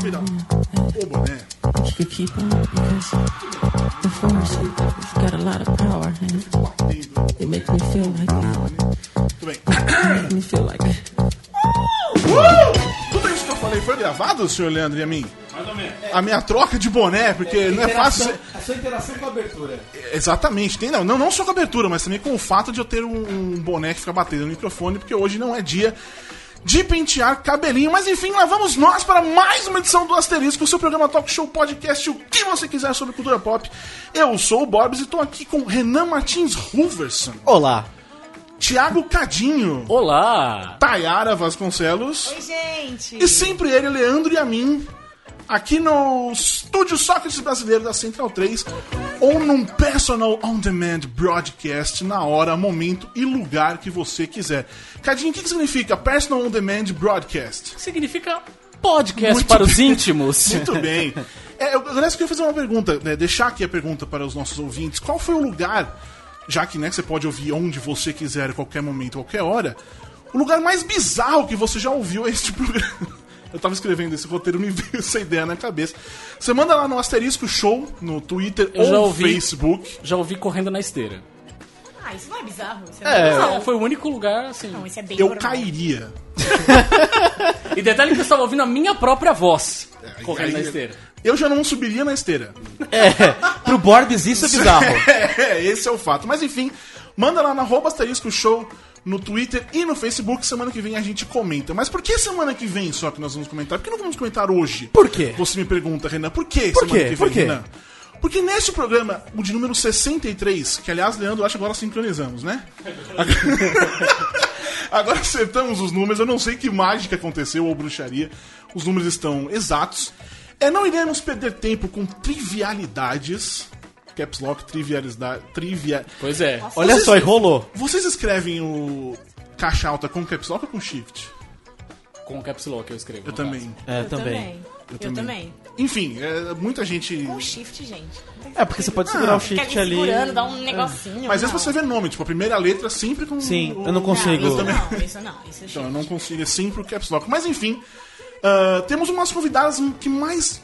Virar uh, o boné. if you keep on because the force has got a lot of power and it makes me feel like bem. makes me feel like Uh! Tudo isso que eu falei foi gravado, senhor Leandro e a mim? Mais ou menos. A minha troca de boné, porque não é fácil. A sua interação com a abertura. Exatamente, tem não, não, não só com a abertura, mas também com o fato de eu ter um, um boné que fica batendo no microfone, porque hoje não é dia de pentear cabelinho. Mas enfim, lá vamos nós para mais uma edição do Asterisco, o seu programa Talk Show Podcast, o que você quiser sobre cultura pop. Eu sou o Borbs e estou aqui com Renan Martins Ruverson, Olá. Thiago Cadinho, Olá! Tayara Vasconcelos Oi, gente! e sempre ele, Leandro e a mim, aqui no Estúdio Sócrates Brasileiro da Central 3, ou num Personal On Demand Broadcast na hora, momento e lugar que você quiser. Cadinho, o que, que significa Personal On Demand Broadcast? Significa podcast Muito para os bem. íntimos. Muito bem. É, eu, aliás, eu queria fazer uma pergunta, né, deixar aqui a pergunta para os nossos ouvintes. Qual foi o lugar, já que né, você pode ouvir onde você quiser, a qualquer momento, qualquer hora, o lugar mais bizarro que você já ouviu este programa? Eu tava escrevendo esse roteiro, me veio essa ideia na cabeça. Você manda lá no Asterisco Show, no Twitter Eu já ou ouvi. Facebook. Já ouvi correndo na esteira. Ah, isso não é bizarro? Isso É, bizarro. foi o único lugar, assim. Não, isso é bem Eu normal. cairia. E detalhe que eu estava ouvindo a minha própria voz correndo na aí- esteira. Eu já não subiria na esteira. É, pro Borbs isso é bizarro. É, esse é o fato. Mas enfim, manda lá na arroba asterisco show no Twitter e no Facebook. Semana que vem a gente comenta. Mas por que semana que vem só que nós vamos comentar? Por que não vamos comentar hoje? Por quê? Você me pergunta, Renan. Por que Por semana quê? que vem, Por quê? Renan? Porque neste programa, o de número 63, que aliás, Leandro, eu acho que agora sincronizamos, né? Agora acertamos os números, eu não sei que mágica aconteceu ou bruxaria. Os números estão exatos. É, não iremos perder tempo com trivialidades. Caps Lock, trivialidade. Trivia... Pois é. Olha Vocês- só, enrolou. Vocês escrevem o caixa alta com caps lock ou com shift? Com o caps lock eu escrevo. Eu também. É, Eu também. também. Eu, também. também. Enfim, é, muita gente. Com shift, gente. É, porque você pode segurar o Fica shift ali segurando, dá um negocinho. Mas esse não. você vê nome, tipo, a primeira letra sempre com. Sim, o- eu não consigo. Eu também. Não, isso não. Isso é Então, eu não consigo, é sempre o caps lock. Mas enfim, ah, temos umas convidadas que mais.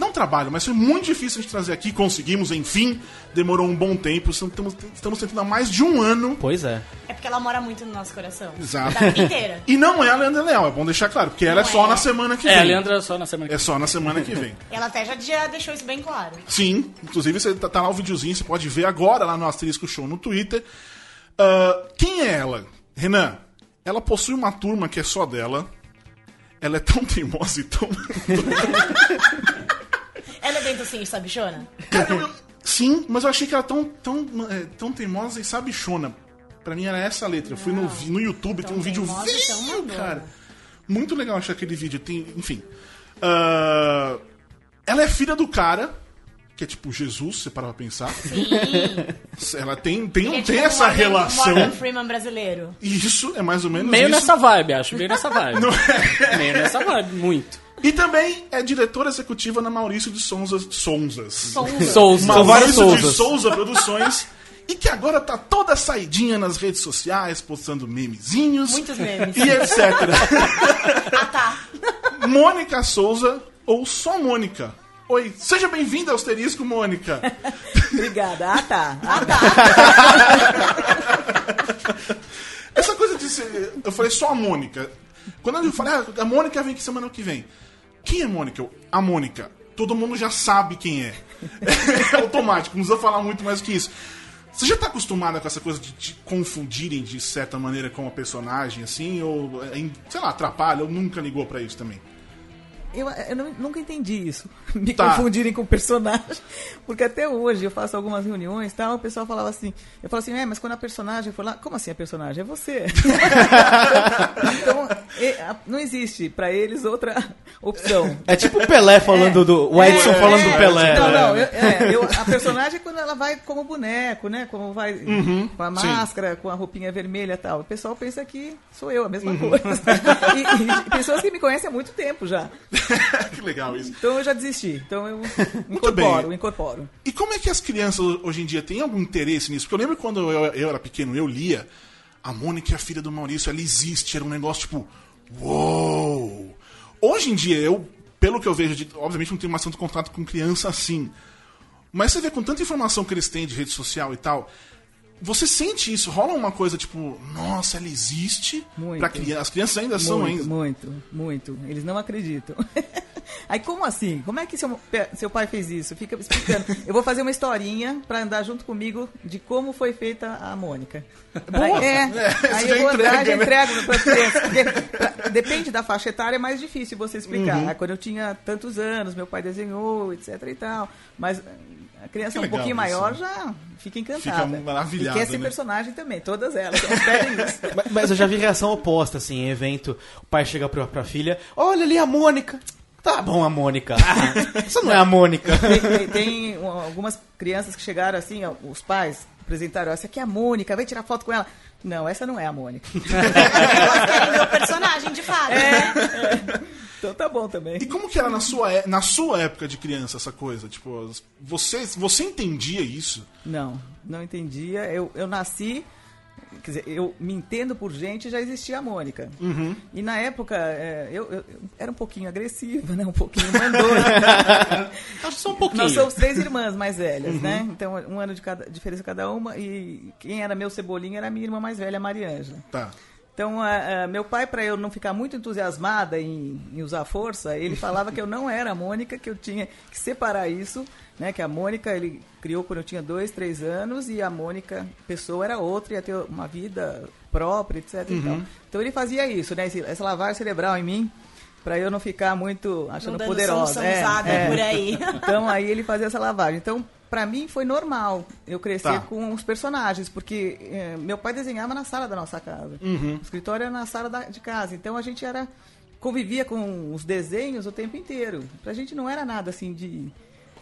Não trabalham, mas foi muito difícil a gente trazer aqui. Conseguimos, enfim. Demorou um bom tempo. Estamos, estamos tentando há mais de um ano. Pois é. É porque ela mora muito no nosso coração. Exato. Da vida inteira. E não é a Leandra Leal, é bom deixar claro, porque ela é Não só é. na semana que É, a vem. Leandra só na semana que É só na semana que vem. Ela até já, já deixou isso bem claro. Sim, inclusive você tá, tá lá o videozinho, você pode ver agora lá no Asterisco Show no Twitter. Ah, quem é ela? Renan, ela possui uma turma que é só dela. Ela é tão teimosa e tão. Ela é bem docinha, sabichona? Cara, eu- eu- sim, mas eu achei que ela tão, tão, é, tão teimosa e sabichona. Pra mim era essa a letra. Eu fui no, vi- no YouTube, tem um vídeo e madura. cara. Muito legal achar aquele vídeo. Tem, enfim. Ah, ela é filha do cara, que é tipo Jesus, se você parar pra pensar. Sim. Ela tem, tem, é tem tipo essa um relação. Morgan Freeman brasileiro. Isso, é mais ou menos Meio isso. nessa vibe, acho. Meio nessa vibe. Não é? Meio nessa vibe, muito. E também é diretora executiva na Maurício de Souza, Souzas. Souza. Maurício de. Souza Produções. e que agora tá toda saidinha nas redes sociais, postando memezinhos. Muitos memes. E etc. Ah, tá. Mônica Souza ou só Mônica. Oi, seja bem-vinda ao Asterisco, Mônica. Obrigada. Ah, tá. Ah, tá. Essa coisa de ser. Eu falei só a Mônica. Quando eu falei, ah, a Mônica vem aqui semana que vem. Quem é Mônica? A Mônica. Todo mundo já sabe quem é. É automático, não precisa falar muito mais que isso. Você já tá acostumada com essa coisa de te confundirem de certa maneira com a personagem, assim? Ou, é, sei lá, atrapalha? Ou nunca ligou pra isso também? Eu, eu não- nunca entendi isso. Me Tá. confundirem com personagem. Porque até hoje eu faço algumas reuniões e tal, o pessoal falava assim. Eu falo assim, é, mas quando a personagem for lá. Como assim a personagem? É você. então, é, a- não existe pra eles outra opção. É tipo o Pelé falando do. O Edson É, falando é, do Pelé. Não, né? não, eu- é, eu- a personagem é quando ela vai como boneco, né? Como vai com a sim. máscara, com a roupinha vermelha e tal. O pessoal pensa que sou eu, a mesma coisa. E, e pessoas que me conhecem há muito tempo já. que legal isso. Então eu já desisti. Então eu Muito incorporo, bem. incorporo. E como é que as crianças hoje em dia têm algum interesse nisso? Porque eu lembro quando eu, eu era pequeno, eu lia a Mônica a filha do Maurício, ela existe, era um negócio tipo, uou! Hoje em dia, eu, pelo que eu vejo, de- obviamente não tenho mais tanto contato com criança assim, mas você vê com tanta informação que eles têm de rede social e tal, você sente isso? Rola uma coisa tipo, nossa, ela existe? Muito. Criança, as crianças ainda são Muito, ainda. muito, muito. Eles não acreditam. Aí como assim? Como é que seu, seu pai fez isso? Fica explicando. Eu vou fazer uma historinha pra andar junto comigo de como foi feita a Mônica. Aí, é, É, aí eu vou andar, entrega, já né? entrego para crianças. porque pra- Depende da faixa etária, é mais difícil você explicar. Uhum. Aí, Quando eu tinha tantos anos, meu pai desenhou, etc e tal. Mas a criança um pouquinho isso, maior né? já fica encantada. Fica maravilhada, E quer ser né? personagem também, todas elas. Elas pedem isso. Mas, mas eu já vi reação oposta, assim, em evento. O pai chega pra, pra filha, olha ali a Mônica. Tá bom, a Mônica. Ah, isso não é a Mônica. tem, tem- tem, um, algumas crianças que chegaram assim, os pais apresentaram, essa aqui é a Mônica, vem tirar foto com ela. Não, essa não é a Mônica. Elas querem ver o personagem, de fato. né? Então tá bom também. E como que era na sua, é- na sua época de criança essa coisa? Tipo, você, você entendia isso? Não, não entendia. Eu, eu nasci, quer dizer, eu me entendo por gente, já existia a Mônica. E na época, é, eu, eu- eu era um pouquinho agressiva, né? Um pouquinho mandona. Acho só um pouquinho. Nós somos três irmãs mais velhas, né? Então, um ano de cada, diferença cada uma. E quem era meu cebolinha era a minha irmã mais velha, a Mariângela. Tá. Então, meu pai, para eu não ficar muito entusiasmada em, em usar força, ele falava que eu não era a Mônica, que eu tinha que separar isso, né? Que a Mônica ele criou quando eu tinha dois, três anos e a Mônica pessoa era outra, ia ter uma vida própria, etc. e tal. Então ele fazia isso, né? esse- essa lavagem cerebral em mim, para eu não ficar muito achando Não dando poderosa. soluçãozada É, é. por aí. Então aí ele fazia essa lavagem. Então, pra mim foi normal eu crescer Tá. com os personagens, porque eh, meu pai desenhava na sala da nossa casa. O escritório era na sala da- de casa. Então a gente era convivia com os desenhos o tempo inteiro. Pra gente não era nada assim de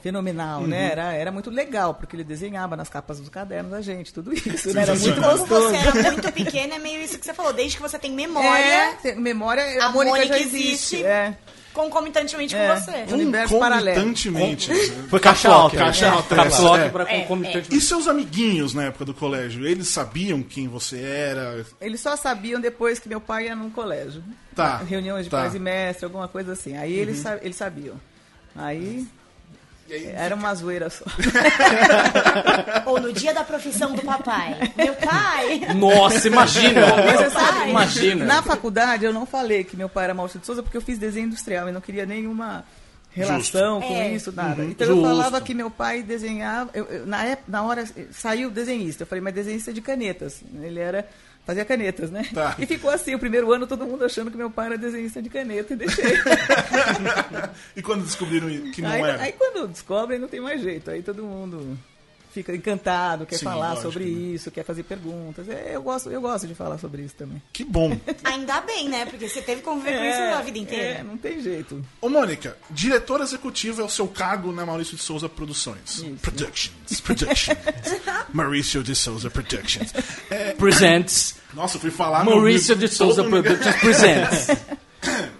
fenomenal, né? Era, era muito legal, porque ele desenhava nas capas dos cadernos a gente, tudo isso, né? Era muito gostoso. você era muito pequena, é meio isso que você falou. Desde que você tem memória, É, tem- memória, a, A Mônica, Mônica já existe. existe. É, concomitantemente é, com você. universo paralelo. Concomitantemente. Foi caixa alta. Caixa alta, Caps lock É. pra É, concomitante. E seus amiguinhos na época do colégio? Eles sabiam quem você era? Eles só sabiam depois que meu pai ia num colégio. Tá, Reuniões de tá. pais e mestre, alguma coisa assim. Aí eles, sa- eles sabiam. Aí era uma zoeira só. Ou no dia da profissão do papai. Meu pai. Nossa, imagina! Meu pai. imagina! Na faculdade eu não falei que meu pai era Maurício de Souza porque eu fiz desenho industrial e não queria nenhuma relação com É. isso, nada. Uhum. Então eu Justo. falava que meu pai desenhava. eu- eu- na, época, na hora eh, saiu desenhista. Eu falei, mas desenhista de canetas. Ele era. Fazia canetas, né? Tá. E ficou assim, o primeiro ano todo mundo achando que meu pai era desenhista de caneta e deixei. e quando descobriram que não aí, era? aí quando descobrem, não tem mais jeito. Aí todo mundo fica encantado, quer Sim, falar lógico, sobre né? isso, quer fazer perguntas. É, eu, gosto, eu gosto de falar sobre isso também. Que bom. Ainda bem, né? Porque você teve que conviver com isso a vida inteira. É, não tem jeito. Ô, Mônica, diretor executivo é o seu cargo na Maurício de Souza Produções. Isso. Productions. Productions. Maurício de Souza Productions. É, Presents. nossa, eu fui falar... no- Maurício de Souza Productions Presents.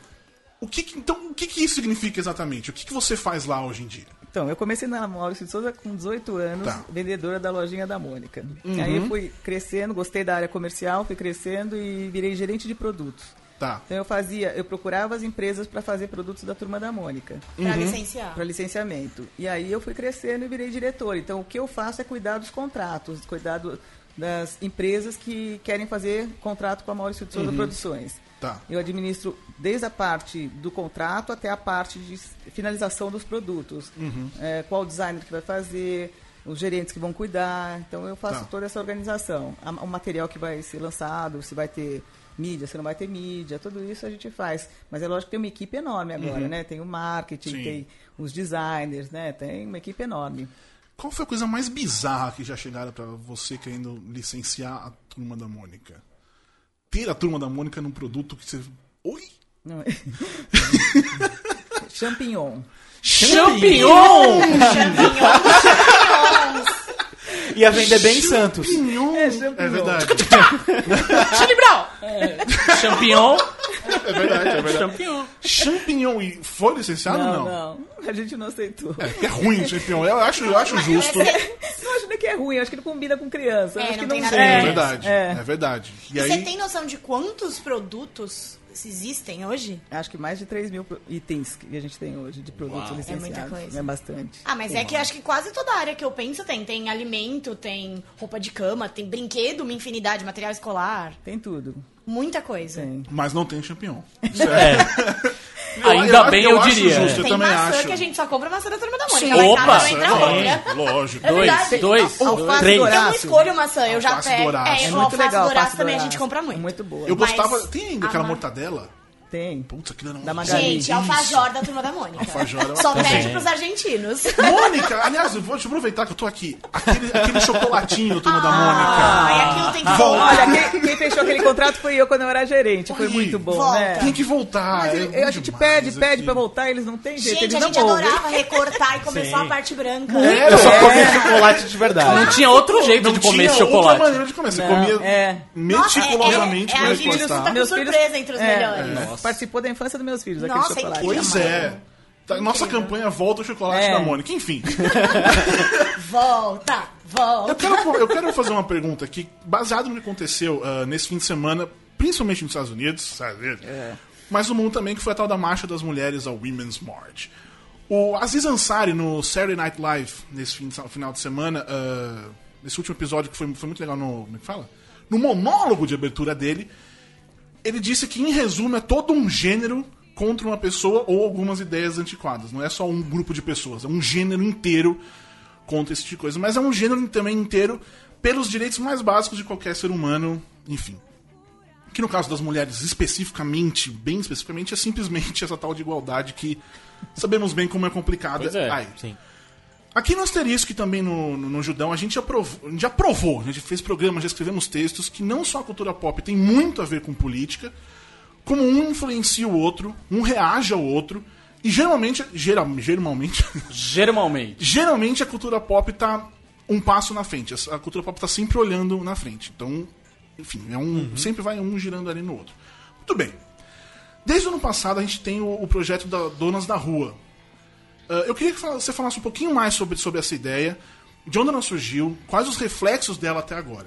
O que que- então, o que, que isso significa exatamente? O que, que você faz lá hoje em dia? Então, eu comecei na Maurício de Souza com 18 anos, Tá. vendedora da lojinha da Mônica. Aí eu fui crescendo, gostei da área comercial, fui crescendo e virei gerente de produtos. Tá. Então eu fazia, eu procurava as empresas para fazer produtos da turma da Mônica. Pra licenciar. para licenciamento. E aí eu fui crescendo e virei diretor. Então o que eu faço é cuidar dos contratos, cuidar do- das empresas que querem fazer contrato com a Maurício de Souza Produções. Tá. Eu administro desde a parte do contrato até a parte de finalização dos produtos. É, qual designer que vai fazer, os gerentes que vão cuidar. Então eu faço Tá. toda essa organização. O material que vai ser lançado, se vai ter mídia, se não vai ter mídia, tudo isso a gente faz. Mas é lógico que tem uma equipe enorme agora, né? Tem o marketing, Sim. tem os designers, né? Tem uma equipe enorme. Qual foi a coisa mais bizarra que já chegaram pra você querendo licenciar a Turma da Mônica? Ter a Turma da Mônica num produto que você... Oi? Não é? Champignon. Champignon! Ia vender bem em Santos. Champignon. É, champignon. É verdade. Charlie Brown! É, champignon. É verdade, é verdade. Champignon. Champignon. E foi licenciado ou Não, não? não, A gente não aceitou. É, que é ruim champignon. Eu acho, eu acho justo. Eu acho é que é ruim, eu acho que não combina com criança. É, acho que não tem nada é, ver. verdade. É. É, verdade. E E aí, Você tem noção de quantos produtos existem hoje? Acho que mais de 3 mil itens que a gente tem hoje de produtos licenciados. É muita coisa. É bastante. Ah, mas é que acho que quase toda área que eu penso tem. Tem alimento, tem roupa de cama, tem brinquedo, uma infinidade, material escolar. Tem tudo. Muita coisa. Tem. mas não tem champignon. Ainda bem, eu acho diria. justo, eu Tem também maçã acho. que a gente só compra maçã da turma da Mônica. Sim. Opa! casa entra Lógico, outra. lógico. É Dois, dois, Alface três. Eu não escolho maçã, eu já pego. É, É o muito alface legal. dourado alface também a gente compra muito. É muito boa. Eu Mas gostava. Tem ainda aquela mortadela? Tem. Putz, aquilo era um Da Magali. Gente, alfajor da turma da Mônica. Alfajor é uma Só perde pros argentinos. Mônica, aliás, vou deixa eu aproveitar que eu tô aqui. Aquele, aquele chocolatinho do turma da Mônica. Ai, aquilo tem que Volta. voltar. Olha, quem, quem fechou aquele contrato foi eu quando eu era gerente. Foi Oi, muito bom, volta. né? Tem que voltar. Mas é a gente pede, pede aquilo. pra voltar, eles não têm jeito, Gente, eles a gente ouvem. adorava recortar e comer só a Sim. parte branca. É, Eu só comia chocolate de verdade. Não tinha outro jeito não de comer tinha esse outra chocolate. maneira de comer. Você Não, comia é. meticulosamente é, é, pra é, a gente recortar. tá com surpresa entre os é, melhores. Participou da infância dos meus filhos, aquele Nossa, chocolate. incrível. Pois é. Tá, Nossa campanha volta o chocolate É. da Mônica. Enfim, Volta, volta. eu quero, eu quero fazer uma pergunta aqui, baseado no que aconteceu ah, nesse fim de semana, principalmente nos Estados Unidos, Estados Unidos, mas no mundo também, que foi a tal da Marcha das Mulheres, a Women's March. O Aziz Ansari, no Saturday Night Live, nesse fim de- final de semana, ah, nesse último episódio que foi, foi muito legal no. Como é que fala? No monólogo de abertura dele, ele disse que, em resumo, é todo um gênero contra uma pessoa ou algumas ideias antiquadas. Não é só um grupo de pessoas, é um gênero inteiro contra esse tipo de coisa. Mas é um gênero também inteiro pelos direitos mais básicos de qualquer ser humano, enfim. Que no caso das mulheres, especificamente, bem especificamente, é simplesmente essa tal de igualdade que sabemos bem como é complicada. Pois é, Ai, Sim. Aqui no Asterisco e também no, no, no Judão, a gente aprovou, já provou, a gente fez programas, já escrevemos textos, que não só a cultura pop tem muito a ver com política, como um influencia o outro, um reage ao outro, e geralmente, geral, geralmente, Geralmente. geralmente a cultura pop tá um passo na frente. A cultura pop tá sempre olhando na frente. Então, enfim, é um, sempre vai um girando ali no outro. Muito bem. Desde o ano passado a gente tem o, o projeto da Donas da Rua. Ah, eu queria que você falasse um pouquinho mais sobre, sobre essa ideia, de onde ela surgiu, quais os reflexos dela até agora.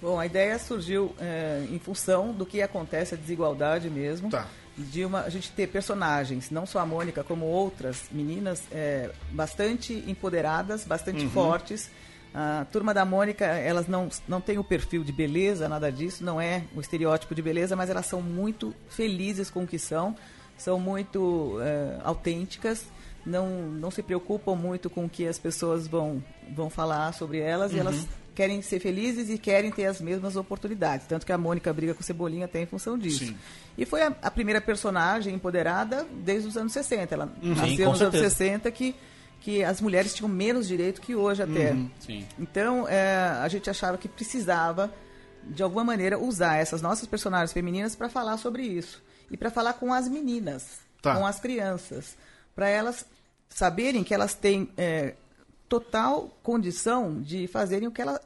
Bom, a ideia surgiu é, em função do que acontece, a desigualdade mesmo. Tá. De uma, a gente ter personagens, não só a Mônica, como outras meninas, é, bastante empoderadas, bastante Uhum. fortes. A turma da Mônica, elas não, não têm o perfil de beleza, nada disso, não é o estereótipo de beleza, mas elas são muito felizes com o que são, são muito é, autênticas, não, não se preocupam muito com o que as pessoas vão, vão falar sobre elas e elas querem ser felizes e querem ter as mesmas oportunidades. Tanto que a Mônica briga com o Cebolinha até em função disso. Sim. E foi a, a primeira personagem empoderada desde os anos 60. Ela nasceu com nos anos certeza. 60 que, que as mulheres tinham menos direito que hoje até. Sim. Então, é, a gente achava que precisava, de alguma maneira, usar essas nossas personagens femininas para falar sobre isso. E para falar com as meninas, Tá. com as crianças. Para elas saberem que elas têm é, total condição de fazerem o que, ela,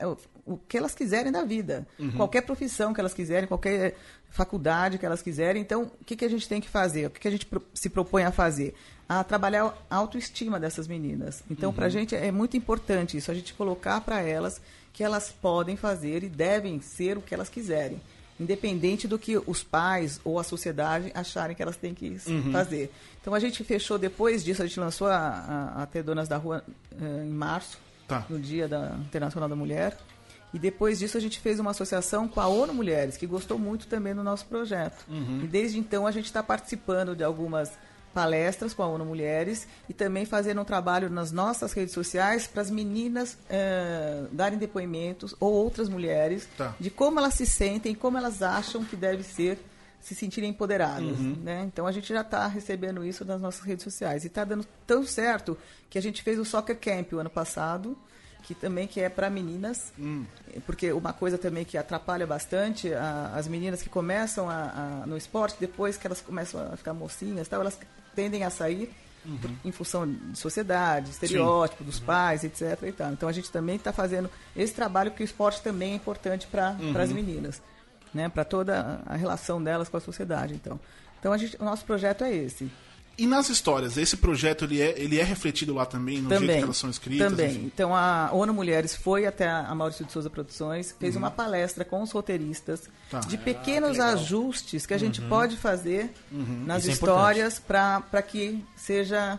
o que elas quiserem da vida. Qualquer profissão que elas quiserem, qualquer faculdade que elas quiserem. Então, o que, que a gente tem que fazer? O que, que a gente se propõe a fazer? A trabalhar a autoestima dessas meninas. Então, para a gente é muito importante isso, a gente colocar para elas que elas podem fazer e devem ser o que elas quiserem. Independente do que os pais ou a sociedade acharem que elas têm que fazer. Então a gente fechou depois disso, a gente lançou a, a, a Ter Donas da Rua eh, em março, Tá. no Dia da Internacional da Mulher. E depois disso a gente fez uma associação com a ONU Mulheres, que gostou muito também do nosso projeto. E desde então a gente está participando de algumas palestras com a ONU Mulheres e também fazendo um trabalho nas nossas redes sociais para as meninas eh, darem depoimentos ou outras mulheres Tá. de como elas se sentem, como elas acham que deve ser se sentirem empoderadas. Né? Então a gente já está recebendo isso nas nossas redes sociais. E está dando tão certo que a gente fez o Soccer Camp o ano passado, que também que é para meninas, porque uma coisa também que atrapalha bastante a- as meninas que começam a- a- no esporte, depois que elas começam a ficar mocinhas, tal, elas tendem a sair por- em função de sociedade, estereótipo dos pais, etc. E tal. Então a gente também está fazendo esse trabalho porque o esporte também é importante para as meninas, né? Para toda a relação delas com a sociedade. Então, então a gente, o nosso projeto é esse. E nas histórias, esse projeto ele é, ele é refletido lá também, no jeito que Também, elas são escritas? também. enfim? Então a ONU Mulheres foi até a Maurício de Souza Produções, fez uma palestra com os roteiristas Uhum. Tá. de pequenos ajustes que a gente pode fazer nas Isso é histórias para que seja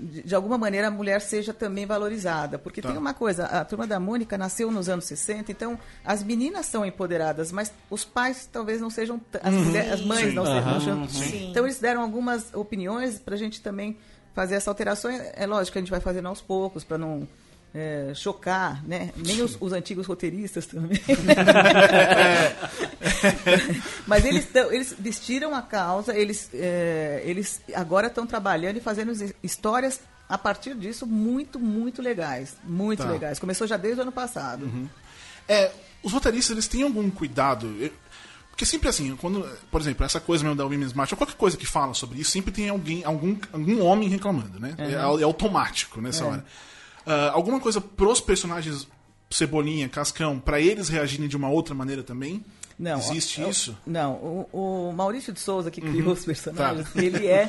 de, de alguma maneira a mulher seja também valorizada, porque Tá. tem uma coisa, a turma da Mônica nasceu nos anos 60, então as meninas são empoderadas, mas os pais talvez não sejam as, mulheres, as mães Sim. não, sejam- não sejam- Sim. então eles deram algumas opiniões para a gente também fazer essa alteração. É é lógico que a gente vai fazendo aos poucos para não é, chocar, né? Nem os, os antigos roteiristas também. Mas eles, tão- eles vestiram a causa, eles, é, eles agora estão trabalhando e fazendo his- histórias a partir disso muito, muito legais. Muito Tá. legais. Começou já desde o ano passado. É, os roteiristas, eles têm algum cuidado? Eu- Porque sempre assim, quando, por exemplo, essa coisa mesmo da Women's March, ou qualquer coisa que fala sobre isso, sempre tem alguém, algum, algum homem reclamando, né? É, é automático nessa hora. Ah, alguma coisa pros personagens Cebolinha, Cascão, pra eles reagirem de uma outra maneira também? Não, Existe ó, isso? Não, o, o Maurício de Souza, que criou os personagens, Tá. ele é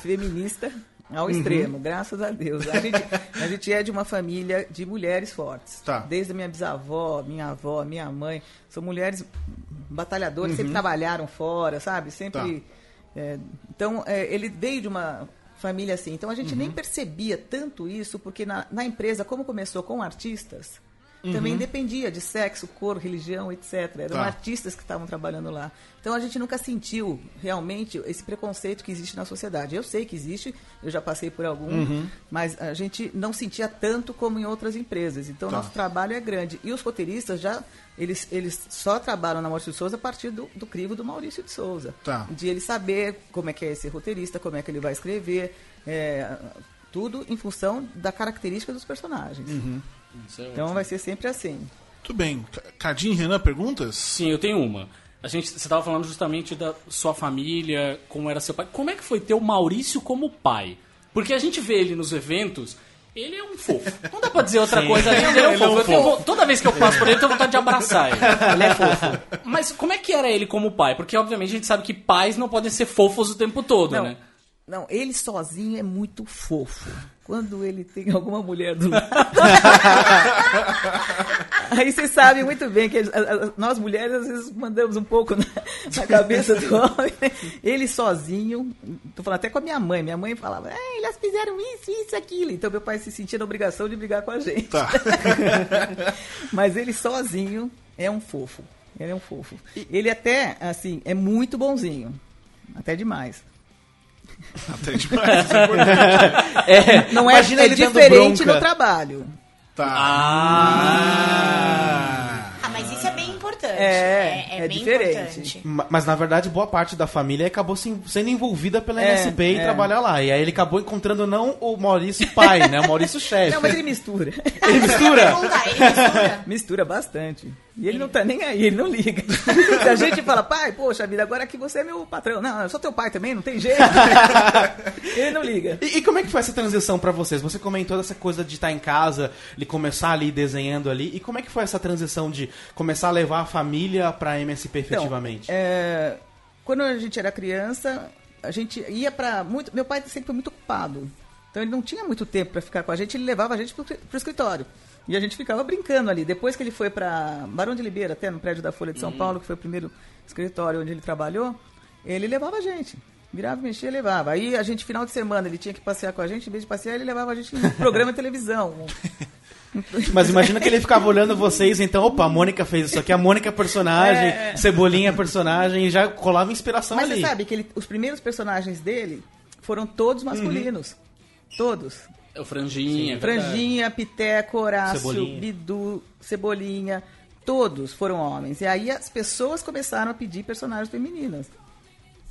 feminista ao extremo, graças a Deus. A gente, a gente é de uma família de mulheres fortes. Tá. Desde a minha bisavó, minha avó, minha mãe. São mulheres batalhadoras, sempre trabalharam fora, sabe? Sempre. é, então, é, ele veio de uma família assim. Então, a gente nem percebia tanto isso, porque na, na empresa, como começou com artistas, também dependia de sexo, cor, religião, etc. Eram Tá. artistas que estavam trabalhando lá. Então a gente nunca sentiu realmente esse preconceito que existe na sociedade. Eu sei que existe, eu já passei por algum, mas a gente não sentia tanto como em outras empresas. Então Tá. nosso trabalho é grande. E os roteiristas já eles, eles só trabalham na Maurício de Souza a partir do, do crivo do Maurício de Souza. Tá. De ele saber como é que é esse roteirista, como é que ele vai escrever, é, tudo em função da característica dos personagens. Isso é Então ótimo. vai ser sempre assim. Tudo bem. Ca- Cadinho, Renan, perguntas? Sim, eu tenho uma. A gente, você estava falando justamente da sua família, como era seu pai. Como é que foi ter o Maurício como pai? Porque a gente vê ele nos eventos, ele é um fofo. Não dá pra dizer outra coisa além de ele é um fofo. Tenho toda vez que eu passo por ele, eu tenho vontade de abraçar ele. Ele é fofo. Mas como é que era ele como pai? Porque, obviamente, a gente sabe que pais não podem ser fofos o tempo todo, Não, né? Não, ele sozinho é muito fofo. Quando ele tem alguma mulher do lado. Aí vocês sabem muito bem que nós mulheres às vezes mandamos um pouco na, na cabeça do homem. Ele sozinho, tô falando até com a minha mãe. Minha mãe falava, "É, elas fizeram isso, isso, aquilo. Então meu pai se sentia na obrigação de brigar com a gente. Tá. Mas ele sozinho é um fofo. Ele é um fofo. Ele até, assim, é muito bonzinho. Até demais. Até demais. é importante. Não é, Imagina é diferente no trabalho. Tá. Ah! Ah, mas isso é bem importante. É, é bem diferente. importante. Ma- Mas na verdade, boa parte da família acabou se- sendo envolvida pela É, NSP e é. trabalhar lá. E aí ele acabou encontrando não o Maurício pai, né? O Maurício chefe. Não, mas ele mistura. Ele mistura? Ele mistura. mistura bastante. E ele não tá nem aí, ele não liga. Se a gente fala, pai, poxa vida, agora que você é meu patrão. Não, eu sou teu pai também, não tem jeito. ele não liga. E, e como é que foi essa transição pra vocês? Você comentou dessa coisa de estar em casa, de começar ali desenhando ali. E como é que foi essa transição de começar a levar a família pra MSP Então, efetivamente? é, quando a gente era criança, a gente ia pra muito. Meu pai sempre foi muito ocupado. Então ele não tinha muito tempo para ficar com a gente, ele levava a gente pro, pro escritório. E a gente ficava brincando ali. Depois que ele foi para Barão de Libeira, até no prédio da Folha de São Paulo, que foi o primeiro escritório onde ele trabalhou, ele levava a gente. Virava, mexia, levava. Aí a gente, final de semana, ele tinha que passear com a gente, em vez de passear, ele levava a gente no programa de televisão. Mas imagina que ele ficava olhando vocês, então, opa, a Mônica fez isso aqui, a Mônica é personagem, É. Cebolinha é personagem, e já colava inspiração Mas ali. você sabe que ele- os primeiros personagens dele foram todos masculinos. Todos. É o Franjinha. é verdade. Franjinha, Piteco, Horácio, Cebolinha. Bidu, Cebolinha, todos foram homens. E aí as pessoas começaram a pedir personagens femininas.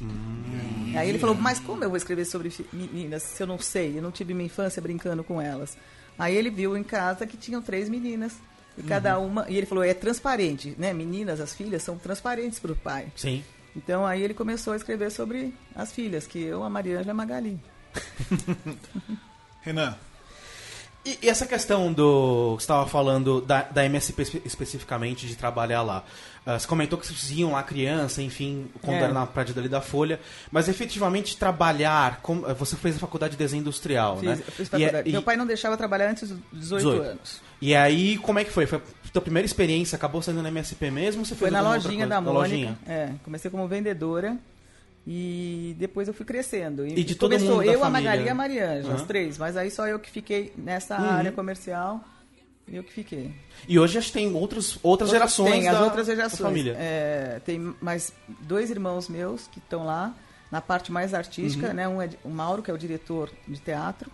Hum. Aí ele falou, mas como eu vou escrever sobre meninas se eu não sei? Eu não tive minha infância brincando com elas. Aí ele viu em casa que tinham três meninas. E cada Uhum. uma. E ele falou, é transparente, né? Meninas, as filhas, são transparentes para o pai. Sim. Então aí ele começou a escrever sobre as filhas, que eu, a Mariângela e a Magali. Renan. E, e essa questão do. Você estava falando da, da MSP espe- especificamente, de trabalhar lá. Ah, você comentou que vocês iam lá criança, enfim, quando É. era na prédio dali da Folha. Mas efetivamente trabalhar. como- você fez a faculdade de desenho industrial, Fiz, né? eu fiz E- faculdade. e- Meu pai não deixava trabalhar antes dos 18, 18. anos. E aí, como é que foi? Foi a tua primeira experiência? Acabou sendo na MSP mesmo? ou Você Foi na lojinha da Na Mônica. lojinha? É, comecei como vendedora e depois eu fui crescendo. E de todo começou mundo da eu, a? Magali e a Marianja, Uhum. as três. Mas aí só eu que fiquei nessa área comercial. Eu que fiquei. E hoje acho que tem outros, outras gerações Tem as da, outras da gerações. família. É, tem mais dois irmãos meus que estão lá na parte mais artística, Uhum. né? Um é o Mauro, que é o diretor de teatro,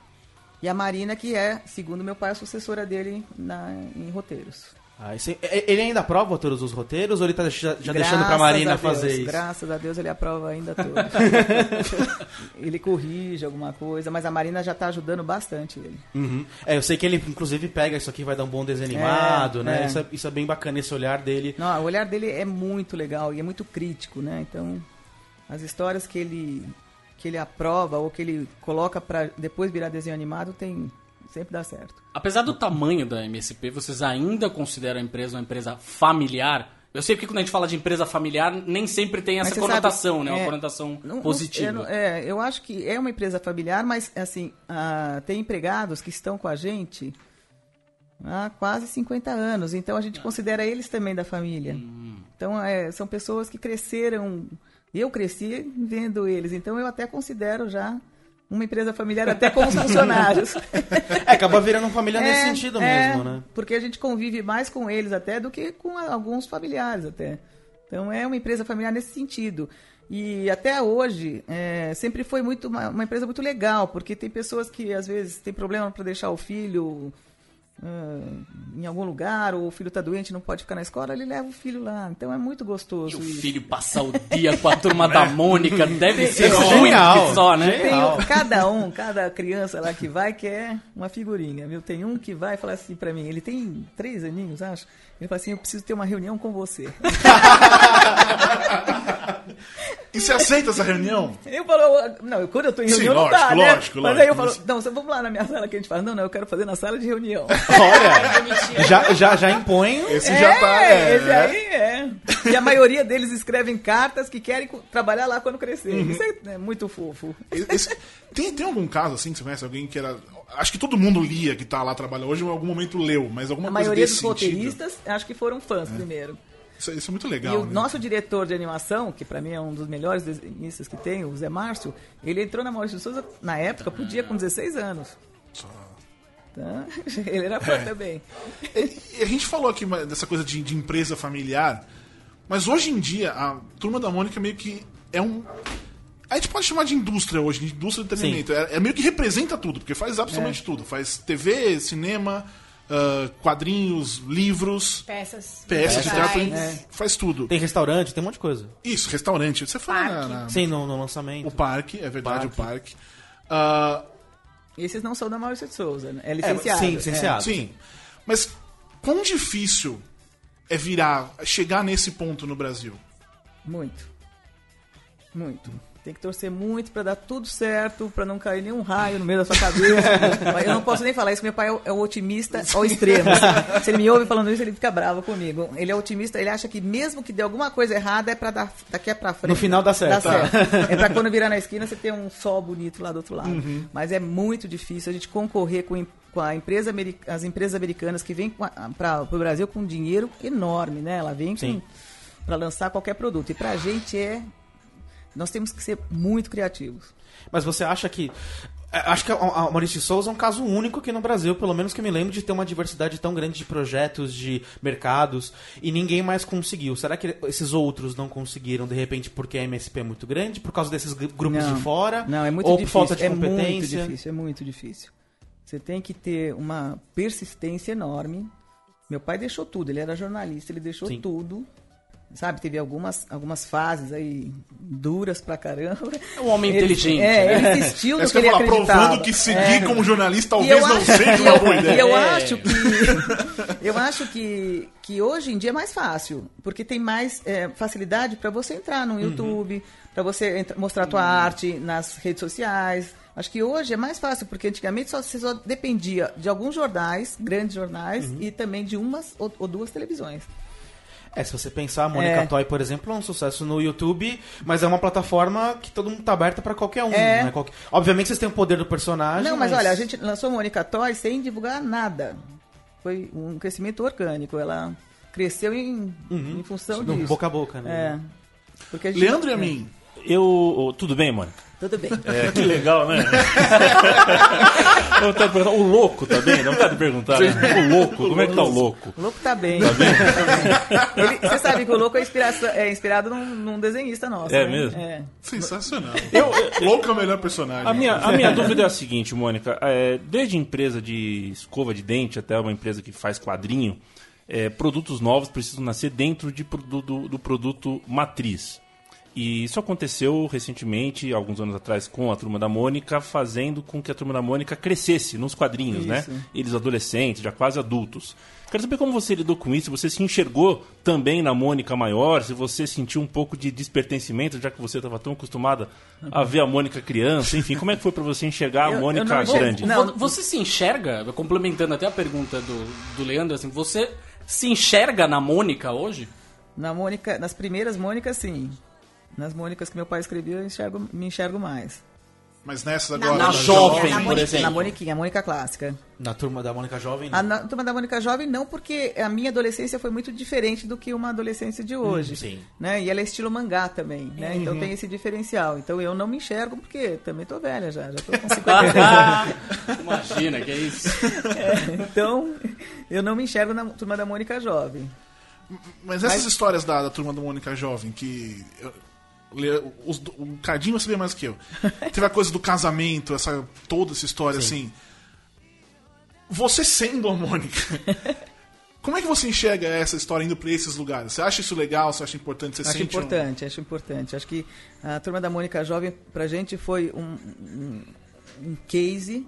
e a Marina, que é, segundo meu pai, a sucessora dele na, em roteiros. Ah, esse- e- ele ainda aprova todos os roteiros ou ele tá já, já deixando pra Marina Deus, fazer isso? Graças a Deus ele aprova ainda tudo. ele corrige alguma coisa, mas a Marina já tá ajudando bastante ele. Uhum. É, eu sei que ele inclusive pega isso aqui, vai dar um bom desenho animado, É, né? é. Isso, é, isso é bem bacana, esse olhar dele. Não, o olhar dele é muito legal e é muito crítico, né? Então, as histórias que ele que ele aprova ou que ele coloca pra depois virar desenho animado tem sempre dá certo. Apesar do tamanho da MSP, vocês ainda consideram a empresa uma empresa familiar? Eu sei que quando a gente fala de empresa familiar, nem sempre tem essa conotação, sabe, né? Uma é, conotação Não- não- positiva. eu não- é, eu acho que é uma empresa familiar, mas assim, ah, tem empregados que estão com a gente há quase 50 anos, então a gente considera eles também da família. Então é, são pessoas que cresceram, eu cresci vendo eles, então eu até considero já uma empresa familiar até com os funcionários. É, acaba virando família nesse É, sentido é, mesmo, né? Porque a gente convive mais com eles até do que com alguns familiares até. Então é uma empresa familiar nesse sentido. E até hoje é, sempre foi muito uma, uma empresa muito legal, porque tem pessoas que às vezes têm problema para deixar o filho ah, em algum lugar, ou o filho está doente e não pode ficar na escola, ele leva o filho lá. Então é muito E gostoso. o isso. filho passar o dia com a turma da Mônica deve ser ruim só, né? Tem cada um, cada criança lá que vai quer uma figurinha, viu? Tem um que vai e fala assim pra mim, ele tem três aninhos, acho. Ele fala assim, eu preciso ter uma reunião com você. E você aceita essa reunião? Eu falo, não, quando eu tô em Sim, reunião não lógico, dá, né? lógico, Mas aí eu lógico. falo, não, você vamos lá na minha sala que a gente fala, não, não, eu quero fazer na sala de reunião. Olha, já, já, já impõe. Esse já tá. É, esse aí é. E a maioria deles escrevem cartas que querem trabalhar lá quando crescer. Uhum. Isso é, é muito fofo. Esse- tem, tem algum caso assim que você conhece? Alguém que era. Acho que todo mundo lia que tá lá trabalhando hoje, em algum momento leu, mas alguma A coisa maioria desse dos sentido. roteiristas, acho que foram fãs primeiro. Isso, isso é muito E legal. o né? nosso diretor de animação, que pra mim é um dos melhores desenhistas que tem, o Zé Márcio, ele entrou na Maurício de Souza, na época, podia com 16 anos. Tá? Ele era fã também. E a gente falou aqui dessa coisa de, de empresa familiar, mas hoje em dia a turma da Mônica meio que é um. A gente pode chamar de indústria hoje, de indústria de entretenimento. É, é meio que representa tudo, porque faz É. absolutamente tudo. Faz TV, cinema, ah, quadrinhos, livros, Peças. peças de teatro, É. faz tudo. Tem restaurante, tem um monte de coisa. Isso, restaurante. Você fala na, na- Sim, no, no lançamento. o parque, é verdade, Parque. o parque. Ah, Esses não são da Maurício de Souza, né? É licenciado. sim, licenciado. Sim. Mas quão difícil é virar, chegar nesse ponto no Brasil? É, muito. Muito. Tem que torcer muito pra dar tudo certo, pra não cair nenhum raio no meio da sua cabeça. Mas eu não posso nem falar isso, meu pai é o, é otimista ao extremo. Se ele me ouve falando isso, ele fica bravo comigo. Ele é otimista, ele acha que mesmo que dê alguma coisa errada, é pra dar daqui é pra frente. No final dá certo. Dá certo. É pra quando virar na esquina você ter um sol bonito lá do outro lado. Mas é muito difícil a gente concorrer com, com a empresa, as empresas americanas que vêm para o Brasil com dinheiro enorme, né? Ela vem para lançar qualquer produto. E pra gente é. Nós temos que ser muito criativos. Mas você acha que. é, Acho que a Maurício de Souza é um caso único aqui no Brasil, pelo menos que eu me lembro de ter uma diversidade tão grande de projetos, de mercados, e ninguém mais conseguiu. Será que esses outros não conseguiram, de repente, porque a MSP é muito grande, por causa desses gru- grupos Não, de fora? Não, é muito ou difícil. por falta de é muito competência? difícil, é muito difícil. Você tem que ter uma persistência enorme. Meu pai deixou tudo, ele era jornalista, ele deixou Sim. tudo Sabe, teve algumas, algumas fases aí duras pra caramba. É um homem Ele- inteligente, É, né? ele insistiu no que ele falar, acreditava. provando que seguir É. como jornalista talvez não acho- seja uma boa ideia. eu É. acho que eu acho que, que hoje em dia é mais fácil, porque tem mais é, facilidade para você entrar Uhum. no YouTube, para você entra- mostrar a tua arte nas redes sociais. Acho que hoje é mais fácil, porque antigamente só, você só dependia de alguns jornais, grandes jornais, Uhum. e também de umas ou, ou duas televisões. É, se você pensar, a Mônica É. Toy, por exemplo, é um sucesso no YouTube, mas é uma plataforma que todo mundo tá aberta pra qualquer um. É. né? Qualquer- Obviamente vocês têm o poder do personagem. Não, mas olha, a gente lançou Mônica Toy sem divulgar nada. Foi um crescimento orgânico. Ela cresceu em, em função no disso. boca a boca, né? É. Porque a gente- Leandro e a é. mim. Eu. Tudo bem, Mônica? Tudo bem. É, que legal, né? Tá o louco tá bem? Não tá de perguntar, né? O louco, como é que tá o louco? O louco tá bem. Ele- você sabe que o louco é, inspiração- é inspirado num, num desenhista nosso. É né? mesmo? É. Sensacional. Eu, Louco é o melhor personagem. A minha, a minha dúvida é a seguinte, Mônica. É, desde empresa de escova de dente até uma empresa que faz quadrinho, é, produtos novos precisam nascer dentro de, do, do- do produto matriz. E isso aconteceu recentemente, alguns anos atrás, com a Turma da Mônica, fazendo com que a Turma da Mônica crescesse nos quadrinhos, né? Eles adolescentes, já quase adultos. Quero saber como você lidou com isso, se você se enxergou também na Mônica maior, se você sentiu um pouco de despertencimento, já que você estava tão acostumada a ver a Mônica criança, enfim, como é que foi para você enxergar a Eu- eu Mônica não me- grande? Não, Vo- Você se enxerga, complementando até a pergunta do, do Leandro, assim, você se enxerga na Mônica hoje? Na Mônica, nas primeiras Mônicas, sim. Nas Mônicas que meu pai escreveu, eu enxergo, me enxergo mais. Mas nessas Na- agora. Na das jovem, na por exemplo. Na Moniquinha, a Mônica clássica. Na turma da Mônica Jovem, A não. na, turma da Mônica Jovem não, porque a minha adolescência foi muito diferente do que uma adolescência de hoje. sim. Né? E ela é estilo mangá também, né? Então tem esse diferencial. Então eu não me enxergo porque também tô velha já, já tô com 50 anos. Imagina, que é isso. Então eu não me enxergo na turma da Mônica Jovem. Mas essas histórias da, da turma do Mônica Jovem, que. Os- o Cardinho vai saber mais que eu. Teve a coisa do casamento, essa, toda essa história assim. Você sendo a Mônica. Como é que você enxerga essa história indo pra esses lugares? Você acha isso legal? Você acha importante? Você Acho sente um- importante, acho importante. Acho que a turma da Mônica Jovem, pra gente, foi um, um, um case.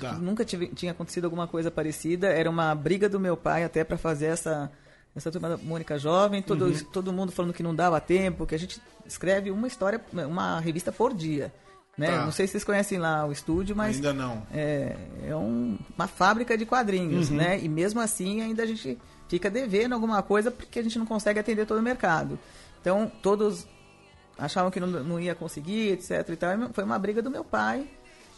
Tá. Nunca tive- tinha acontecido alguma coisa parecida. Era uma briga do meu pai até pra fazer essa, essa turma da Mônica Jovem. Todo, Uhum. todo mundo falando que não dava tempo, que a gente escreve uma história, uma revista por dia. Né? Tá. Não sei se vocês conhecem lá o estúdio, mas Ainda não. é, é um- uma fábrica de quadrinhos, Uhum. né? E mesmo assim ainda a gente fica devendo alguma coisa porque a gente não consegue atender todo o mercado. Então todos achavam que não, não ia conseguir, etc. E tal. E foi uma briga do meu pai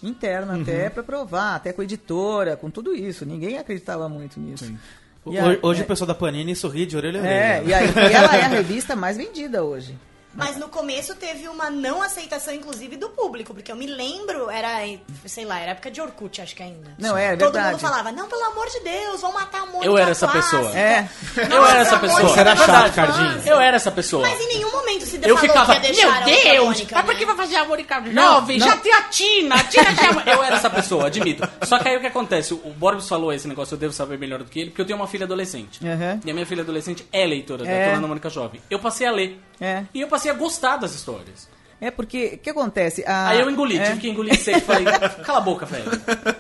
interna até Uhum. para provar, até com a editora, com tudo isso. Ninguém acreditava muito nisso. Sim. Hoje, a- hoje é, o pessoal da Panini sorri de orelha a é, orelha. e, aí, e ela é a revista mais vendida hoje. Mas no começo teve uma não aceitação, inclusive, do público. Porque eu me lembro, era, sei lá, era época de Orkut, acho que ainda. Não, é, é Todo verdade. mundo falava, não, pelo amor de Deus, vão matar a Mônica Eu era essa clássica. pessoa. É. Eu era essa pessoa. Você era é chato. Cardinho. Eu era essa pessoa. Mas em nenhum momento se Eu falou ficava, que ia deixar meu a outra Deus, Mônica, mas por né? que vai fazer a Mônica jovem? Não, Já tem a Tina, a Tina já... Eu era essa pessoa, admito. Só que aí o que acontece? O Borbs falou esse negócio, eu devo saber melhor do que ele, porque eu tenho uma filha adolescente. Uhum. E a minha filha adolescente é leitora da É. Turma da Mônica Jovem. Eu passei a ler. É. E eu passei a gostar das histórias. É porque, o que acontece? A- Aí eu engoli, é. tive que engolir seco e falei, cala a boca, velho.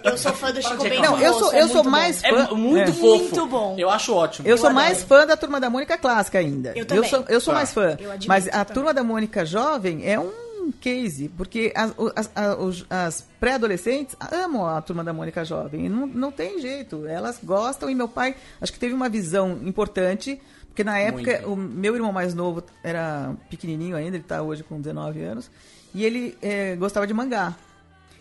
Eu sou fã do Chico Bento. Não, eu sou, Moço, eu é sou muito mais bom. É fã. muito é. fofo. Muito bom. Eu acho ótimo. Eu, sou adoro. mais fã da Turma da Mônica clássica ainda. Eu também. sou, eu sou Tá. mais fã. Eu admito Mas a também. Turma da Mônica jovem é um case, porque as, as, a- os- as pré-adolescentes amam a Turma da Mônica jovem. Não, não tem jeito. Elas gostam e meu pai, acho que teve uma visão importante, porque na época Muito. o meu irmão mais novo era pequenininho ainda, ele está hoje com 19 anos, e ele eh, gostava de mangá.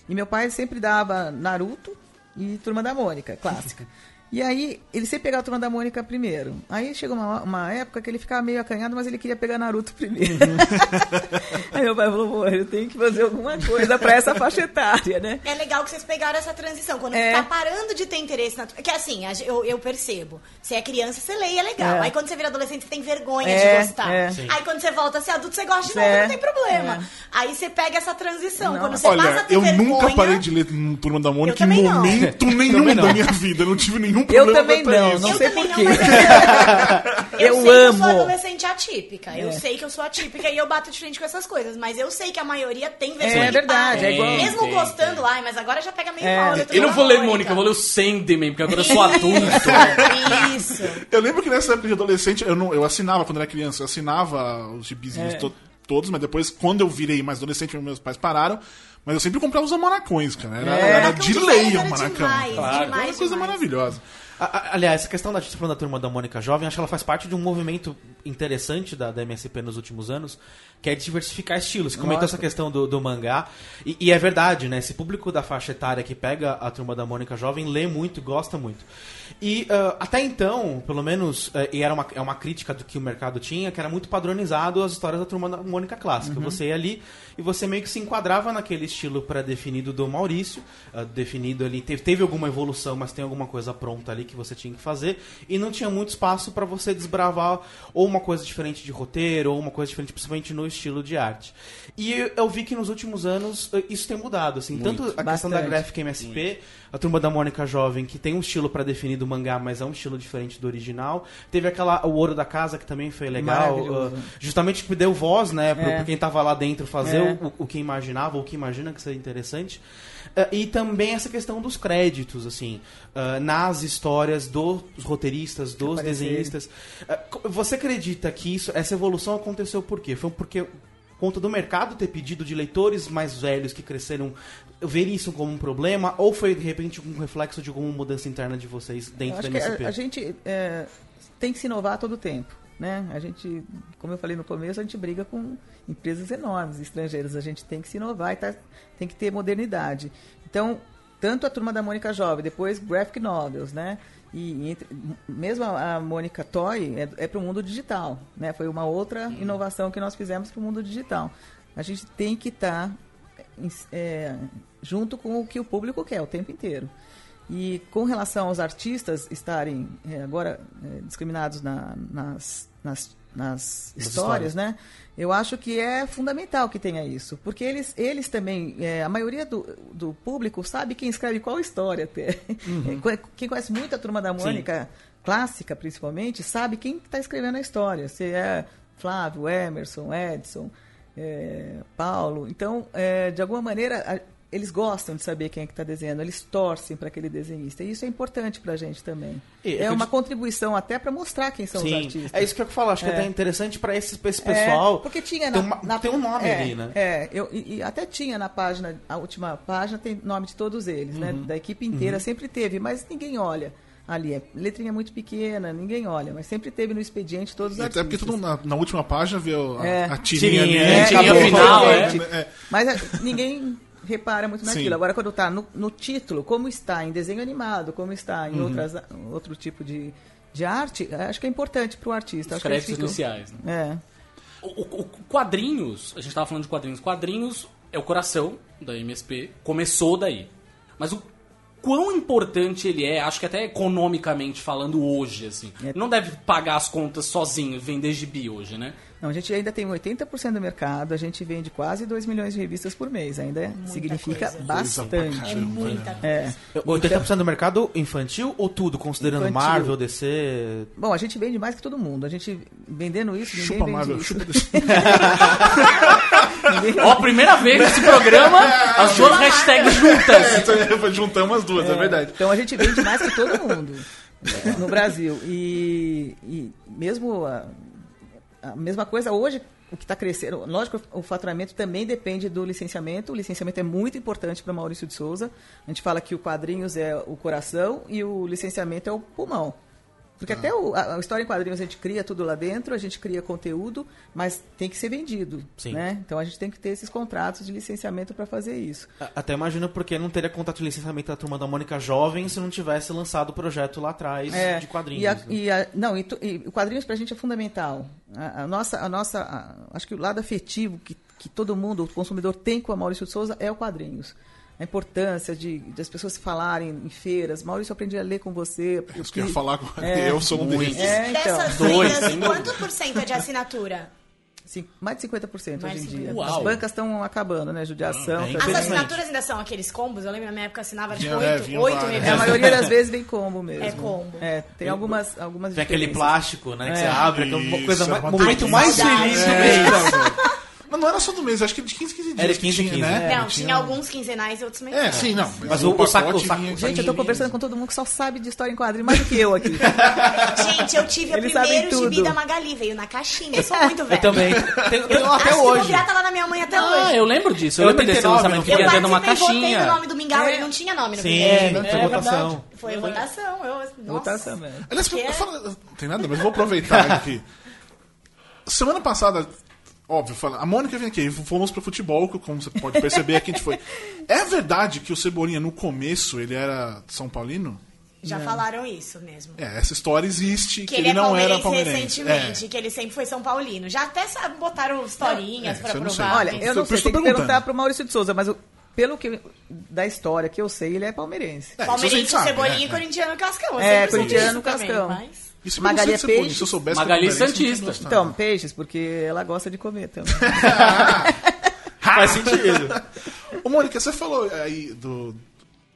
E meu pai sempre dava Naruto e Turma da Mônica, clássica. E aí, ele sempre pegava a Turma da Mônica primeiro. Aí chegou uma, uma época que ele ficava meio acanhado, mas ele queria pegar Naruto primeiro. aí meu pai falou, pô, eu tenho que fazer alguma coisa pra essa faixa etária, né? É legal que vocês pegaram essa transição. Quando É. tá parando de ter interesse na. Que assim, a- eu, eu percebo. Você é criança, você lê e é legal. É. Aí quando você vira adolescente, você tem vergonha É, de gostar. é. Aí quando você volta a ser adulto, você gosta de novo, É. não tem problema. É. Aí você pega essa transição. Não. Quando você passa Olha, a ter eu vergonha, nunca parei de ler Turma da Mônica em também não. momento nenhum da minha vida. Eu não tive nenhum nenhum Eu problema também quanto a não, isso. não eu sei também por não, quê. mas eu, Eu sei que eu amo. sou adolescente atípica. Eu É. sei que eu sou atípica e eu bato de frente com essas coisas. Mas eu sei que a maioria tem versão É de verdade, é igual- Mesmo Tem, gostando, ai, mas agora já pega meio É. mal. Eu não vou ler Mônica, eu vou ler o Sandman, porque agora eu sou adulto. Isso. Eu lembro que nessa época de adolescente, eu, não, eu assinava quando era criança, eu assinava os gibizinhos É. to- todos, mas depois, quando eu virei mais adolescente, meus pais pararam. Mas eu sempre comprava os almanacões, cara. Era, É. era de lei o era almanacão. demais, Claro, demais, era uma coisa demais. maravilhosa. A- a- Aliás, essa questão da gente falando da turma da Mônica Jovem, acho que ela faz parte de um movimento interessante da, da MSP nos últimos anos, que é diversificar estilos. Você comentou essa questão do, do mangá, e, e é verdade, né? Esse público da faixa etária que pega a turma da Mônica Jovem lê muito gosta muito. E ah, até então, pelo menos, eh, e era uma, é uma crítica do que o mercado tinha, que era muito padronizado as histórias da turma da Mônica clássica. Você ia ali e você meio que se enquadrava naquele estilo pré-definido do Maurício, ah, definido ali. Teve, teve alguma evolução, mas tem alguma coisa pronta ali que você tinha que fazer, e não tinha muito espaço para você desbravar ou uma coisa diferente de roteiro, ou uma coisa diferente, principalmente no estilo de arte. E eu, eu vi que nos últimos anos eh, isso tem mudado, assim, tanto a questão da Bastante. Graphic MSP, a turma da Mônica Jovem, que tem um estilo pré-definido mangá, mas é um estilo diferente do original. Teve aquela O Ouro da Casa, que também foi legal. Uh, justamente que deu voz, né, pro, É. pro quem tava lá dentro fazer É. o, o que imaginava, ou o que imagina que seria interessante. Uh, e também essa questão dos créditos, assim, uh, nas histórias dos roteiristas, dos desenhistas. Você acredita que isso, essa evolução aconteceu por quê? Foi porque conta do mercado ter pedido de leitores mais velhos que cresceram verem isso como um problema ou foi de repente um reflexo de alguma mudança interna de vocês dentro Acho da que MSP? a, a gente é, tem que se inovar todo tempo. Né? A gente, como eu falei no começo, a gente briga com empresas enormes, estrangeiras. A gente tem que se inovar e tá- tem que ter modernidade. Então, tanto a turma da Mônica Jovem, depois graphic novels, né? E entre- mesmo a, Mônica Toy é, é para o mundo digital, né? Foi uma outra inovação que nós fizemos para o mundo digital. A gente tem que estar junto com o que o público quer o tempo inteiro. E com relação aos artistas estarem é, agora é, discriminados na- nas, nas, nas histórias, né? Eu acho que é fundamental que tenha isso, porque eles, eles também, é, a maioria do, do público sabe quem escreve qual história até. É, Quem conhece muito a turma da Mônica, clássica principalmente, sabe quem está escrevendo a história. Se é Flávio, Emerson, Edson, é, Paulo. Então, é, de alguma maneira, a- eles gostam de saber quem é que está desenhando, eles torcem para aquele desenhista. E isso é importante para a gente também. E, é uma contribuição até para mostrar quem são os Sim, artistas. é isso que eu falo. Acho que É. é até interessante para esse, pra esse É, pessoal. porque tinha tem, na, uma- na- tem um nome é, ali, né? É, eu, e, e até tinha na página, a última página tem nome de todos eles, né? Uhum. Da equipe inteira, sempre teve, mas ninguém olha ali. É letrinha muito pequena, ninguém olha, mas sempre teve no expediente todos os E até porque artistas. todo mundo na, na última página viu a, É. a tirinha, Tirinha, ali. é, tirinha acabou. final, Gente, É. Mas é, ninguém repara muito naquilo. Sim. Agora, quando está no, no título, como está em desenho animado, como está Uhum. em outras, outro tipo de, de arte, acho que é importante para o artista. Os créditos ficam- iniciais, né? É. O, o- o quadrinhos, a gente tava falando de quadrinhos. Quadrinhos é o coração da MSP, começou daí. Mas o quão importante ele é, acho que até economicamente falando hoje, assim. É. Não deve pagar as contas sozinho, vender gibi hoje, né? Não, a gente ainda tem 80% do mercado, a gente vende quase 2 milhões de revistas por mês. Ainda significa coisa. bastante. É muita coisa. É. 80% do mercado infantil ou tudo, considerando Infantil. Marvel, DC? Bom, a gente vende mais que todo mundo. A gente vendendo isso, ninguém Chupa vende Marvel, isso. chupa Ninguém- Ó, primeira vez nesse programa, as duas hashtags juntas. É, Juntamos as duas, é, verdade. Então a gente vende mais que todo mundo no Brasil. E, e mesmo a, a mesma coisa hoje, o que está crescendo, lógico, o faturamento também depende do licenciamento. O licenciamento é muito importante para Maurício de Souza. A gente fala que o quadrinhos é o coração e o licenciamento é o pulmão. Porque até o- a, a história em quadrinhos a gente cria tudo lá dentro, a gente cria conteúdo, mas tem que ser vendido. Sim. Né? Então a gente tem que ter esses contratos de licenciamento para fazer isso. A- Até imagino porque não teria contato de licenciamento da turma da Mônica Jovem se não tivesse lançado o projeto lá atrás É, de quadrinhos. E, a, né? e a- não, e, e o quadrinhos pra gente é fundamental. A, a nossa, a nossa a- acho que o lado afetivo que, que todo mundo, o consumidor tem com a Maurício de Souza é o quadrinhos. A importância de, de as pessoas se falarem em feiras. Maurício, eu aprendi a ler com você. É Isso que eu ia porque- falar com É, eu sou um deles. É, então. Dessas Dois, vendas, sem quanto por cento é de assinatura? Cin- Mais de 50% Mais hoje em de dia. 50%. As Uau. bancas estão acabando, né? Judiação. bem tá- As assinaturas ainda são aqueles combos. Eu lembro na minha época assinava tipo é, oito, vinham oito. É, a maioria das vezes vem combo mesmo. É combo. É, tem algumas, algumas Tem aquele plástico, né? Que você É. abre, que é uma Isso, coisa é mais, uma momento mais feliz do É, mês. Mas não era só do mês, acho que de 15 15 dias. Era que 15, tinha, 15, né? Não, tinha alguns quinzenais e outros É, mensais. sim, não. Mas o- o saco- o Gente, eu tô conversando com todo mundo que só sabe de história em quadrinhos mais do que eu aqui. Gente, eu tive o Eles sabem primeiro gibi da Magali, veio na caixinha. Eu sou muito velha. Eu também. Tenho, tenho até Acho que hoje. o pirata lá na minha mãe até Ah, hoje. eu lembro disso. Eu, Eu lembro desse 89, lançamento que Eu vinha dentro de uma participei, votei no caixinha. nome do Mingau, É. ele não tinha nome no Sim, primeiro. foi É votação. verdade. Foi votação. Eu, nossa. Votação mesmo. Aliás, é- não tem nada, mas vou aproveitar aqui. Semana passada, óbvio, fala, a Mônica vem aqui, fomos pro futebol, que como você pode perceber, aqui a gente foi. É verdade que o Cebolinha, no começo, ele era São Paulino? Já falaram isso mesmo. É, essa história existe, que, Que ele, ele, é não era palmeirense recentemente, É. que ele sempre foi São Paulino. Já até sabe, botaram historinhas É, pra provar. Olha, eu não sei, tem que perguntar pro Maurício de Souza, mas o- pelo que da história que eu sei, ele é palmeirense. É, Palmeirense, sabe, Cebolinha é, e corintiano cascão. É, sempre soube corintiano também, cascão. mas- Isso Magali Magali é peixe. se eu soubesse Magali eu palmeirense, Santista. Então, peixes, porque ela gosta de comer também. Faz sentido. Ô, Mônica, você falou aí do,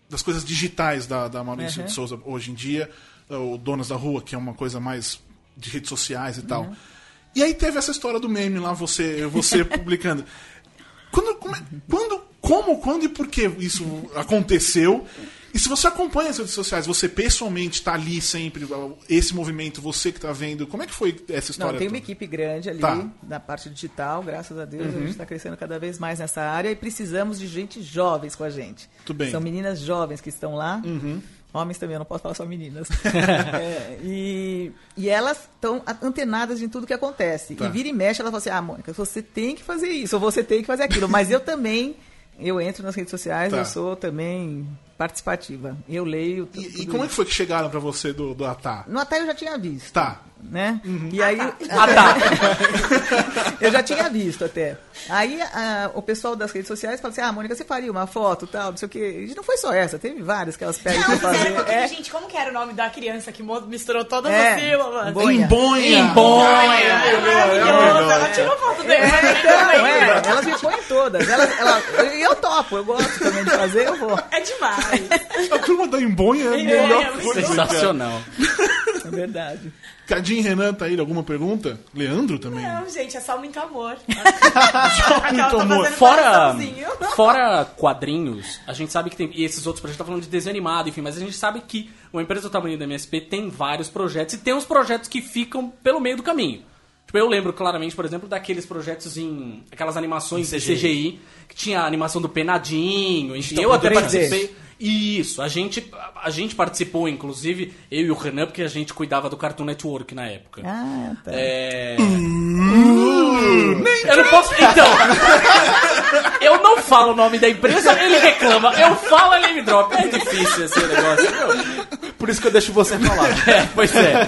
das coisas digitais da, da Maurício Uhum. de Souza hoje em dia, o Donas da Rua, que é uma coisa mais de redes sociais e tal. Uhum. E aí teve essa história do meme lá, você, você publicando. Quando, como, é- quando, como, quando e por que isso aconteceu? E se você acompanha as redes sociais, você pessoalmente está ali sempre, esse movimento, você que está vendo, como é que foi essa história? Não, tem uma toda? equipe grande ali Tá. na parte digital, graças a Deus. A gente está crescendo cada vez mais nessa área e precisamos de gente jovens com a gente. Tudo bem. São meninas jovens que estão lá. Homens também, eu não posso falar só meninas. É, e, e elas estão antenadas em tudo que acontece. Tá. E vira e mexe, ela fala assim: ah, Mônica, você tem que fazer isso, ou você tem que fazer aquilo. Mas eu também, eu entro nas redes sociais, Tá. eu sou também participativa. Eu leio. E, e como é isso. que foi que chegaram pra você do, do Atá? No Atá eu já tinha visto. Tá. Né? E aí. Ah, tá. eu já tinha visto até. Aí a- o pessoal das redes sociais fala assim: ah, Mônica, você faria uma foto tal, não sei o quê. E não foi só essa, teve várias que elas pedem Não, pra fazer. É, gente, como que era o nome da criança que misturou todas É, as sílabas? Bonha. Embonha! Maravilhoso, ela tirou foto dele. mas eu Então, nem é, elas me põem todas. Elas, elas, e eu topo, eu gosto também de fazer, eu vou. É demais. A turma da Embonha é a melhor é coisa. Sensacional. É verdade. Cadinho e Renan tá aí, alguma pergunta? Leandro também? Não, gente, é só muito amor. Aquela muito tá amor. Fora, fora quadrinhos, a gente sabe que tem. E esses outros projetos, tá falando de desenho animado, enfim, mas a gente sabe que uma empresa do tamanho da MSP tem vários projetos e tem uns projetos que ficam pelo meio do caminho. Tipo, eu lembro claramente, por exemplo, daqueles projetos em. aquelas animações de CGI, que tinha a animação do Penadinho, enfim, eu até 3D. participei. Isso, a gente, a gente participou, inclusive, eu e o Renan, porque a gente cuidava do Cartoon Network na época. Ah, tá. É. Eu não posso. Então. Eu não falo o nome da empresa, ele reclama. Eu falo, ele me dropa. É difícil esse negócio. Por isso que eu deixo você falar. É, pois é.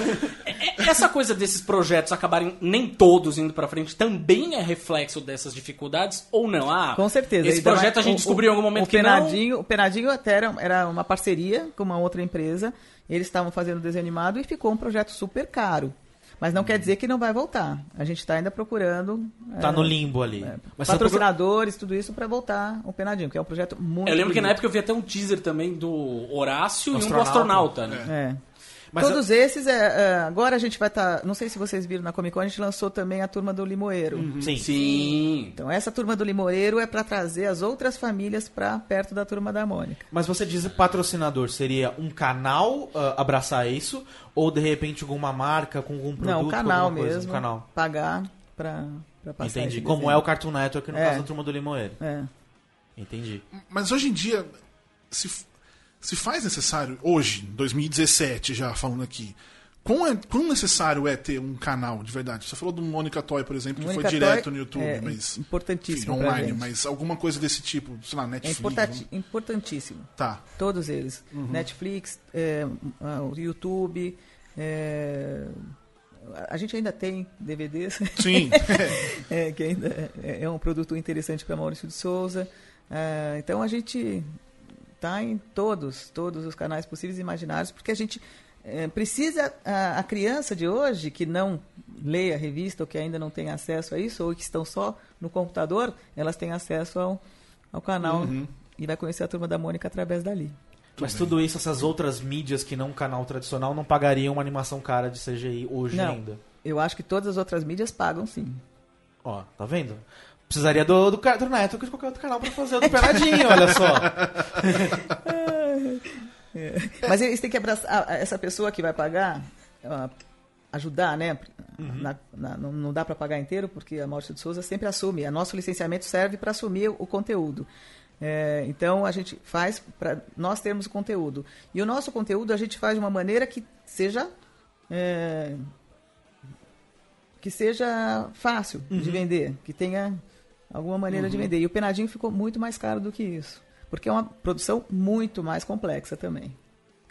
É, Essa coisa desses projetos acabarem nem todos indo pra frente também é reflexo dessas dificuldades ou não? Ah, Com certeza. Esse projeto a gente o- descobriu em algum momento o que não. Penadinho, O Penadinho até era, era uma parceria com uma outra empresa. Eles estavam fazendo desenho animado e ficou um projeto super caro. Mas não quer dizer que não vai voltar. A gente está ainda procurando Tá é, no limbo ali. Mas são patrocinadores, tudo isso para voltar o Penadinho, que é um projeto muito Eu lembro que na bonito. época eu vi até um teaser também do Horácio e um do Astronauta. astronauta, né? É. Mas Todos esses, é, é, agora a gente vai estar. não sei se vocês viram na Comic Con, a gente lançou também a turma do Limoeiro. Sim. Sim. Então, essa turma do Limoeiro é para trazer as outras famílias para perto da turma da Mônica. Mas você diz patrocinador, seria um canal ah, abraçar isso? Ou de repente alguma marca com algum produto? Não, o com canal coisa? mesmo. Um canal. Pagar para passar. Entendi. Como desenho. é o Cartoon Network no É. caso da turma do Limoeiro. É. Entendi. Mas hoje em dia, se, se faz necessário, hoje, 2017 já falando aqui, quão, é, quão necessário é ter um canal de verdade? Você falou do Mônica Toy, por exemplo, que Mônica foi direto Toy no YouTube, é mas. importantíssimo enfim, online, mas alguma coisa desse tipo, sei lá, É Netflix. importanti- importantíssimo. Tá. Todos eles. Uhum. Netflix, é, o YouTube. é, a gente ainda tem DVDs. Sim. é, que ainda é, é um produto interessante para Maurício de Souza. Ah, então a gente está em todos, todos os canais possíveis e imaginários, porque a gente é, precisa a, a criança de hoje que não lê a revista ou que ainda não tem acesso a isso ou que estão só no computador, elas têm acesso ao, ao canal Uhum. e vai conhecer a turma da Mônica através dali. Mas tudo isso, essas outras mídias que não um canal tradicional, não pagariam uma animação cara de CGI hoje Não. ainda. Eu acho que todas as outras mídias pagam sim. Ó, tá vendo? Precisaria do, do Cartoon Network de qualquer outro canal pra fazer o do Penadinho, olha só. Mas eles têm que abraçar a- essa pessoa que vai pagar, ah, ajudar, né? Na- na- não, dá para pagar inteiro, porque a Maurício de Souza sempre assume. O nosso licenciamento serve para assumir o conteúdo. É, então a gente faz para nós termos o conteúdo. E o nosso conteúdo a gente faz de uma maneira que seja. é, que seja fácil de vender, que tenha alguma maneira de vender. E o Penadinho ficou muito mais caro do que isso. Porque é uma produção muito mais complexa também.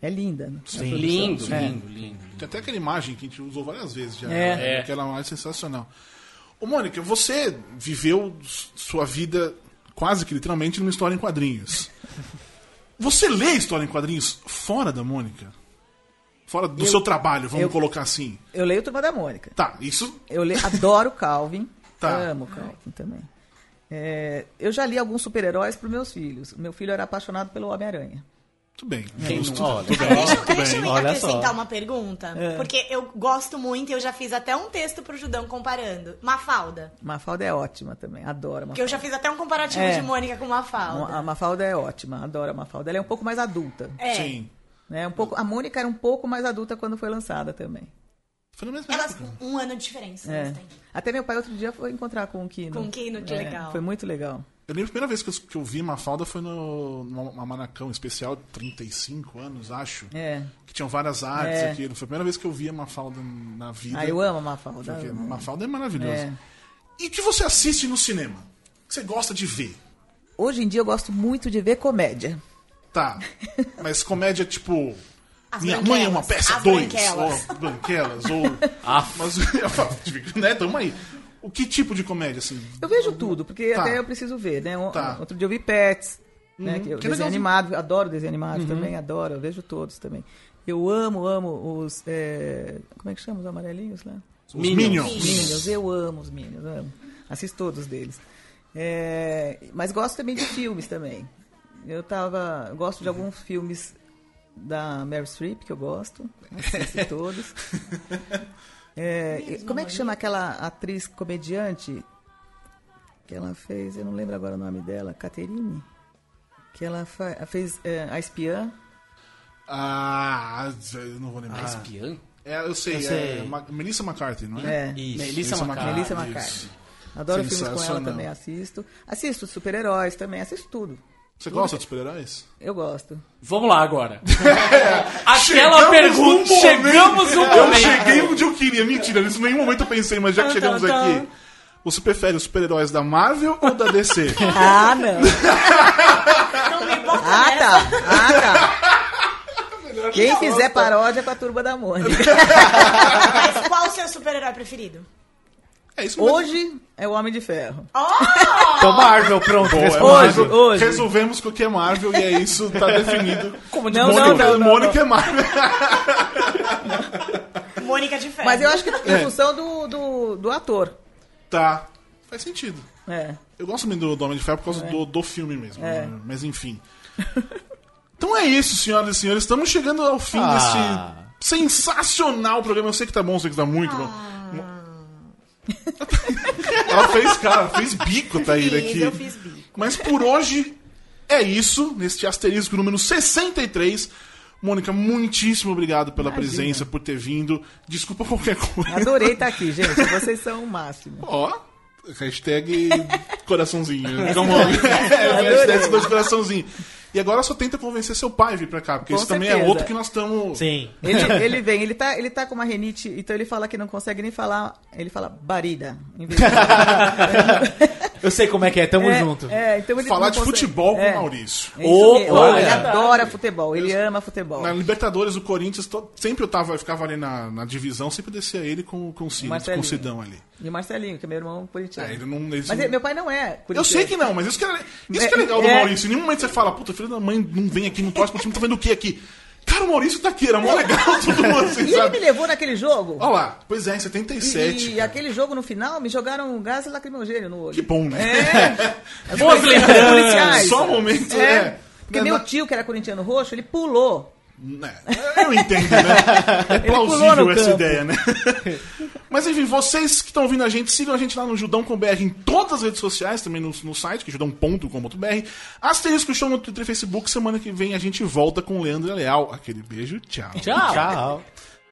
É linda. né? A produção. Lindo, É. lindo, lindo. Tem até aquela imagem que a gente usou várias vezes já. É. né? Aquela imagem sensacional. Ô, Mônica, você viveu sua vida quase que literalmente numa história em quadrinhos. Você lê história em quadrinhos fora da Mônica? Fora do Eu- seu trabalho, vamos eu- colocar assim. Eu leio Turma da Mônica. Tá, isso. Eu le- adoro Calvin. Tá. Amo Calvin também. É, eu já li alguns super-heróis para meus filhos. Meu filho era apaixonado pelo Homem-Aranha. Tudo bem. Quem não- olha, Tudo bem, Deixa, tudo deixa eu. Olha acrescentar só. uma pergunta. É. Porque eu gosto muito, eu já fiz até um texto pro Judão comparando. Mafalda. Mafalda é ótima também. Adoro a Porque eu Mafalda. já fiz até um comparativo É. de Mônica com Mafalda. A Mafalda é ótima. Adoro a Mafalda. Ela é um pouco mais adulta. É. Sim. Né? Um pouco, a Mônica era um pouco mais adulta quando foi lançada também. Foi na mesma Elas época. um ano de diferença. É. Até meu pai outro dia foi encontrar com o Kino. Com o Kino, que É, legal. Foi muito legal. Eu lembro a primeira vez que eu, que eu vi Mafalda foi no, numa Manacão especial de 35 anos, acho. É. Que tinham várias artes É. aquilo. Foi a primeira vez que eu vi a Mafalda na vida. Ah, eu amo a Mafalda. Porque. Mafalda é maravilhoso. É. E o que você assiste no cinema? O que você gosta de ver? Hoje em dia eu gosto muito de ver comédia. Tá. Mas comédia tipo. As Minha branquelas, mãe é uma peça 2. branquelas. Ou branquelas. Ou. Ah. Mas, né, tamo aí. O que tipo de comédia, assim? Eu vejo tudo, porque Tá. até eu preciso ver, né? Um- Tá. Outro dia eu vi Pets, né? Uhum, Que, eu- que desenho animado, adoro desenho animado também, adoro, eu vejo todos também. Eu amo, amo os. é, como é que chama os amarelinhos lá? Os Minions. Minions. Minions, eu amo os Minions, amo. Assisto todos deles. É, mas gosto também de filmes também. Eu tava. eu Gosto de alguns filmes da Meryl Streep, que eu gosto. Assisto todos. É, como é que chama aquela atriz comediante que ela fez? Eu não lembro agora o nome dela, Caterine? Que ela fez é, A Espiã. Ah, eu não vou lembrar. Espiã? É, eu sei, Eu sei. é Ma- Melissa McCarthy, não é? É. Isso. Melissa McCarthy. Melissa. McCarthy. Adoro filmes com ela também, assisto. Assisto super-heróis também, assisto tudo. Você gosta de super-heróis? Eu gosto. Vamos lá agora. Aquela Chegamos pergunta. Chegamos no Eu momento. cheguei onde eu queria. Mentira, nisso em nenhum momento eu pensei, mas já que chegamos aqui. Você prefere os super-heróis da Marvel ou da DC? Ah, não. Não me bota Ah, tá. Ah, tá. Quem fizer paródia com a turma da Mônica. Mas qual o seu super-herói preferido? É isso mesmo. Hoje é o Homem de Ferro. Então, Marvel, pronto. Boa, é. Hoje, Marvel. hoje. Resolvemos que o que é Marvel e é isso, tá definido. Como não, Mônica, não, não, não, Mônica é Marvel. Mônica de Ferro. Mas eu acho que em É. função do, do, do ator. Tá. Faz sentido. É. Eu gosto também do, do Homem de Ferro por causa do, do filme mesmo. É. né? Mas enfim. Então é isso, senhoras e senhores. Estamos chegando ao fim Ah. desse sensacional programa. Eu sei que tá bom, eu sei que tá muito bom. Ela fez cara, fez bico, Thaíra, Fiz, aqui. eu fiz bico. Mas por hoje é isso, neste asterisco número 63. Mônica, muitíssimo obrigado pela Imagina. presença, por ter vindo. Desculpa qualquer coisa. Adorei estar aqui, gente. Vocês são o máximo. Ó, hashtag coraçãozinho. On. É, hashtag dois coraçãozinhos. E agora só tenta convencer seu pai a vir pra cá, porque Com isso também é outro que nós estamos. Sim. Ele, ele vem, ele tá, ele tá com uma renite, então ele fala que não consegue nem falar. Ele fala barida. Em vez de... Eu sei como é que é, tamo é, junto. É, então ele Falar de consegue- futebol com é. o Maurício. É isso mesmo. Opa! ele adora futebol, ele ama futebol. Na Libertadores, o Corinthians, to- sempre eu, tava, eu ficava ali na, na divisão, sempre descia ele com, com o Cid, com o Sidão ali. E o Marcelinho, que é meu irmão corintiano. É, ele não, ele- Mas ele- meu pai não é Eu corintiano. sei que não, mas isso que é, isso que é É, legal do é. Maurício. Em nenhum momento você fala, puta, filho da mãe não vem aqui, não torce pro time, tá vendo o que aqui? Cara, o Maurício Taqueira, mó legal, todo mundo assim, E ele me levou naquele jogo. Olha lá, pois é, em E, 77. e aquele jogo no final me jogaram um gás lacrimogêneo no olho. Que bom, né? É. Boas lembranças. Só momento, É. é. Porque meu tio, que era corintiano roxo, ele pulou. Né, Eu entendo, né? É plausível essa campo. ideia, né? Mas enfim, vocês que estão ouvindo a gente, sigam a gente lá no Judão com BR em todas as redes sociais, também no, no site, que é judão.com.br. Asterisco Show no Twitter e Facebook. Semana que vem a gente volta com o Leandro Leal. Aquele beijo, tchau. Tchau. Tchau.